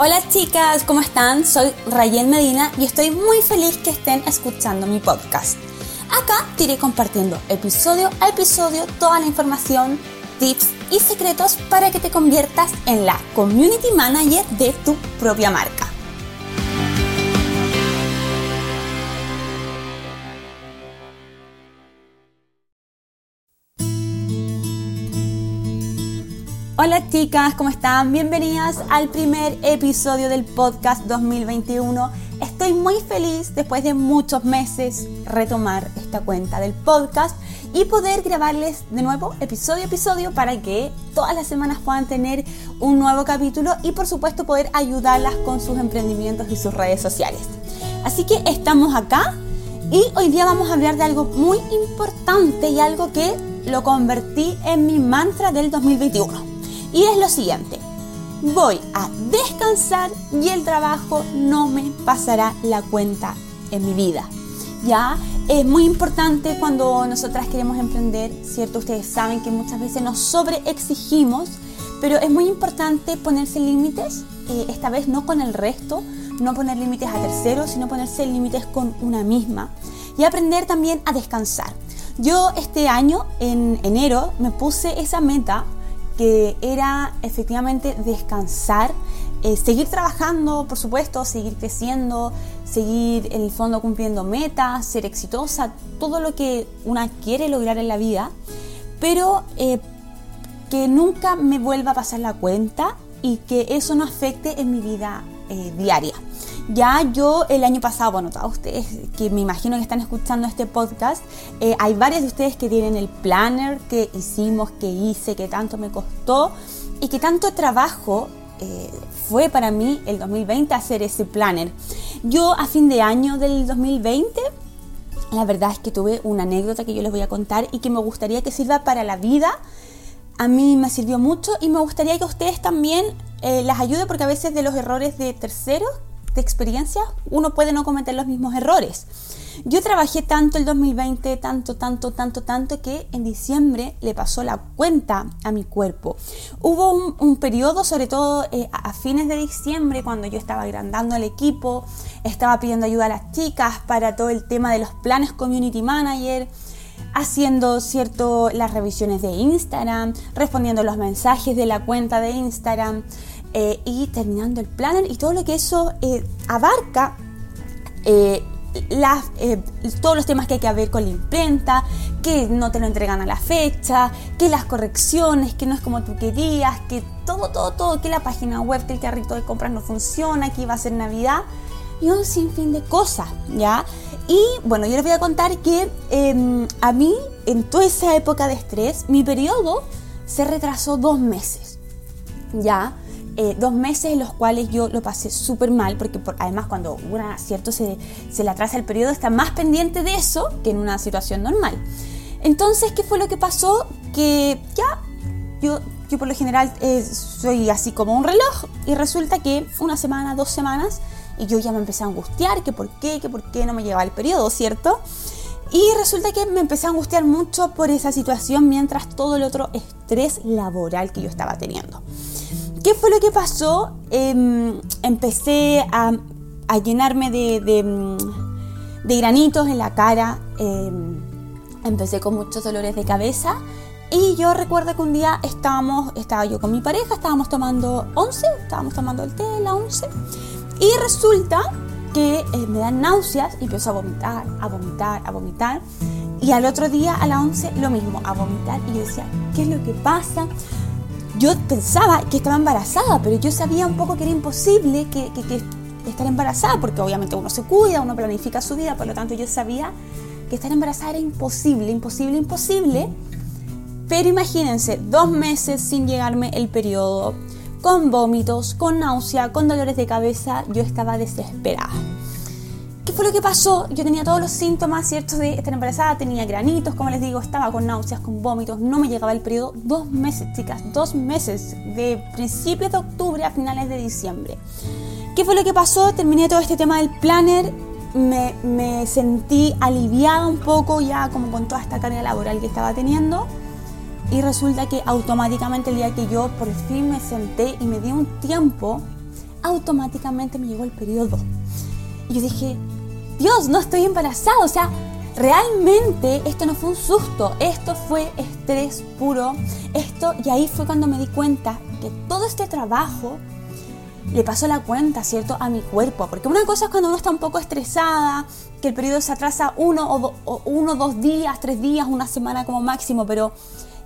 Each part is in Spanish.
Hola chicas, ¿cómo están? Soy Rayen Medina y estoy muy feliz que estén escuchando mi podcast. Acá te iré compartiendo episodio a episodio toda la información, tips y secretos para que te conviertas en la community manager de tu propia marca. Hola chicas, ¿cómo están? Bienvenidas al primer episodio del podcast 2021. Estoy muy feliz después de muchos meses retomar esta cuenta del podcast y poder grabarles de nuevo episodio a episodio para que todas las semanas puedan tener un nuevo capítulo y por supuesto poder ayudarlas con sus emprendimientos y sus redes sociales. Así que estamos acá y hoy día vamos a hablar de algo muy importante y algo que lo convertí en mi mantra del 2021 y es lo siguiente. Voy a descansar y el trabajo no me pasará la cuenta en mi vida. Ya es muy importante cuando nosotras queremos emprender, ¿cierto? Ustedes saben que muchas veces nos sobreexigimos, pero es muy importante ponerse límites, eh, esta vez no con el resto, no poner límites a terceros, sino ponerse límites con una misma y aprender también a descansar. Yo este año, en enero, me puse esa meta que era efectivamente descansar, eh, seguir trabajando, por supuesto, seguir creciendo, seguir en el fondo cumpliendo metas, ser exitosa, todo lo que una quiere lograr en la vida, pero eh, que nunca me vuelva a pasar la cuenta y que eso no afecte en mi vida eh, diaria. Ya yo el año pasado, bueno, todos ustedes que me imagino que están escuchando este podcast, eh, hay varios de ustedes que tienen el planner que hicimos, que hice, que tanto me costó y que tanto trabajo eh, fue para mí el 2020 hacer ese planner. Yo a fin de año del 2020, la verdad es que tuve una anécdota que yo les voy a contar y que me gustaría que sirva para la vida. A mí me sirvió mucho y me gustaría que ustedes también eh, las ayude porque a veces de los errores de terceros de experiencia, uno puede no cometer los mismos errores. Yo trabajé tanto el 2020, tanto, tanto, tanto, tanto, que en diciembre le pasó la cuenta a mi cuerpo. Hubo un, periodo, sobre todo eh, a fines de diciembre, cuando yo estaba agrandando el equipo, estaba pidiendo ayuda a las chicas para todo el tema de los planes Community Manager, haciendo cierto las revisiones de Instagram, respondiendo los mensajes de la cuenta de Instagram. Eh, y terminando el planner y todo lo que eso eh, abarca. Eh, todos los temas que hay que ver con la imprenta, que no te lo entregan a la fecha, que las correcciones, que no es como tú querías, que todo, todo, todo, que la página web, que el carrito de compras no funciona, que iba a ser Navidad y un sinfín de cosas, ¿ya? Y bueno, yo les voy a contar que em, a mí, en toda esa época de estrés, mi periodo se retrasó dos meses, ¿ya? Eh, dos meses en los cuales yo lo pasé súper mal, porque además cuando una, cierto, se, se le atrasa el periodo, está más pendiente de eso que en una situación normal. Entonces, ¿qué fue lo que pasó? Que ya, yo, yo por lo general eh, soy así como un reloj y resulta que una semana, dos semanas, y yo ya me empecé a angustiar, que por qué, que por qué no me llegaba el periodo, ¿cierto? Y resulta que me empecé a angustiar mucho por esa situación mientras todo el otro estrés laboral que yo estaba teniendo. ¿Qué fue lo que pasó? Em, empecé a, llenarme de, granitos en la cara, em, empecé con muchos dolores de cabeza y yo recuerdo que un día estábamos, estaba yo con mi pareja, estábamos tomando 11, estábamos tomando el té de la 11 y resulta que eh, me dan náuseas y empiezo a vomitar, a vomitar, a vomitar. Y al otro día a la 11 lo mismo, a vomitar. Y yo decía, ¿qué es lo que pasa? Yo pensaba que estaba embarazada, pero yo sabía un poco que era imposible que, estar embarazada, porque obviamente uno se cuida, uno planifica su vida, por lo tanto yo sabía que estar embarazada era imposible, imposible, imposible. Pero imagínense, dos meses sin llegarme el periodo, con vómitos, con náusea, con dolores de cabeza. Yo estaba desesperada. ¿Qué fue lo que pasó? Yo tenía todos los síntomas, ¿cierto? De estar embarazada, tenía granitos, como les digo, estaba con náuseas, con vómitos, no me llegaba el periodo. Dos meses, chicas, dos meses, de principios de octubre a finales de diciembre. ¿Qué fue lo que pasó? Terminé todo este tema del planner, me, me sentí aliviada un poco ya como con toda esta carga laboral que estaba teniendo. Y resulta que automáticamente el día que yo por fin me senté y me di un tiempo, automáticamente me llegó el periodo. Y yo dije, Dios, no estoy embarazada. O sea, realmente esto no fue un susto, esto fue estrés puro. Esto, y ahí fue cuando me di cuenta que todo este trabajo le pasó la cuenta, ¿cierto?, a mi cuerpo. Porque una cosa es cuando uno está un poco estresada, que el periodo se atrasa uno o, o uno, dos días, tres días, una semana como máximo, pero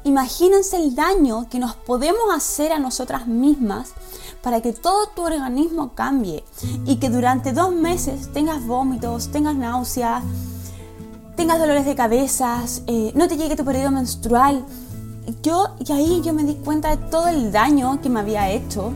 imagínense el daño que nos podemos hacer a nosotras mismas para que todo tu organismo cambie y que durante dos meses tengas vómitos, tengas náuseas, tengas dolores de cabeza, eh, no te llegue tu periodo menstrual. Yo, y ahí yo me di cuenta de todo el daño que me había hecho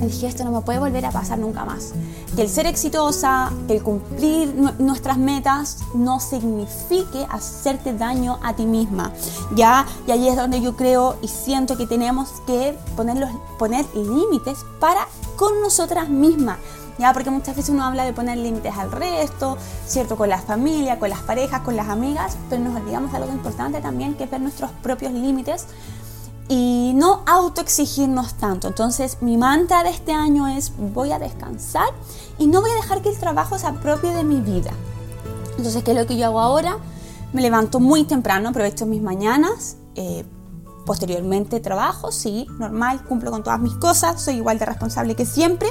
dije, esto no me puede volver a pasar nunca más. Que el ser exitosa, que el cumplir nuestras metas no signifique hacerte daño a ti misma. Ya, y ahí es donde yo creo y siento que tenemos que poner, poner límites para con nosotras mismas. ¿ya? Porque muchas veces uno habla de poner límites al resto, ¿cierto? Con la familia, con las parejas, con las amigas, pero nos olvidamos de algo importante también, que es ver nuestros propios límites y no autoexigirnos tanto. Entonces mi mantra de este año es voy a descansar y no voy a dejar que el trabajo se apropie de mi vida. Entonces, ¿qué es lo que yo hago ahora? Me levanto muy temprano, aprovecho mis mañanas, eh, posteriormente trabajo, sí, normal, cumplo con todas mis cosas, soy igual de responsable que siempre,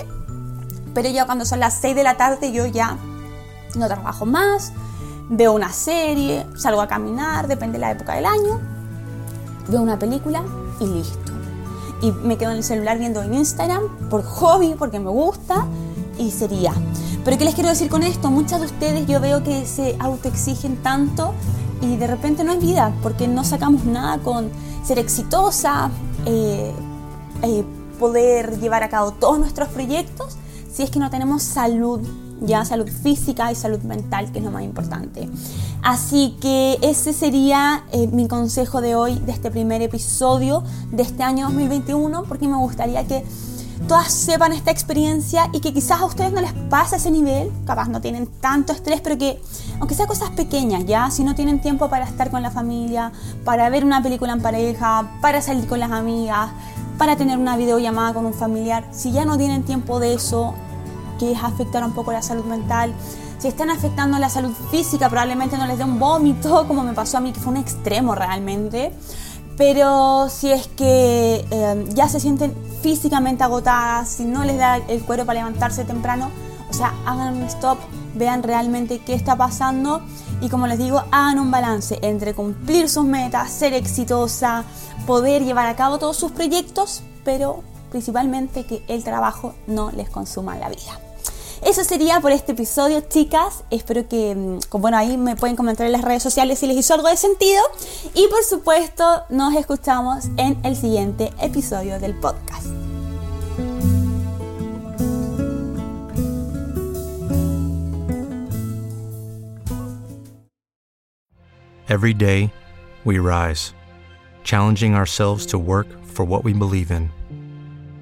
pero ya cuando son las 6 de la tarde yo ya no trabajo más, veo una serie, salgo a caminar, depende de la época del año, veo una película y listo. Y me quedo en el celular viendo en Instagram por hobby, porque me gusta y sería. Pero ¿qué les quiero decir con esto? Muchas de ustedes yo veo que se autoexigen tanto y de repente no es vida, porque no sacamos nada con ser exitosa, eh, eh, poder llevar a cabo todos nuestros proyectos, si es que no tenemos salud ya salud física y salud mental, que es lo más importante. Así que ese sería eh, mi consejo de hoy, de este primer episodio de este año 2021, porque me gustaría que todas sepan esta experiencia y que quizás a ustedes no les pase ese nivel, capaz no tienen tanto estrés, pero que aunque sea cosas pequeñas, ya, si no tienen tiempo para estar con la familia, para ver una película en pareja, para salir con las amigas, para tener una videollamada con un familiar, si ya no tienen tiempo de eso, que es afectar un poco la salud mental. Si están afectando la salud física, probablemente no les dé un vómito, como me pasó a mí, que fue un extremo realmente. Pero si es que eh, ya se sienten físicamente agotadas, si no les da el cuero para levantarse temprano, o sea, hagan un stop, vean realmente qué está pasando y como les digo, hagan un balance entre cumplir sus metas, ser exitosa, poder llevar a cabo todos sus proyectos, pero principalmente que el trabajo no les consuma la vida. Eso sería por este episodio, chicas. Espero que, mm, bueno, ahí me pueden comentar en las redes sociales si les hizo algo de sentido. Y por supuesto, nos escuchamos en el siguiente episodio del podcast. Every day, we rise, challenging ourselves to work for what we believe in.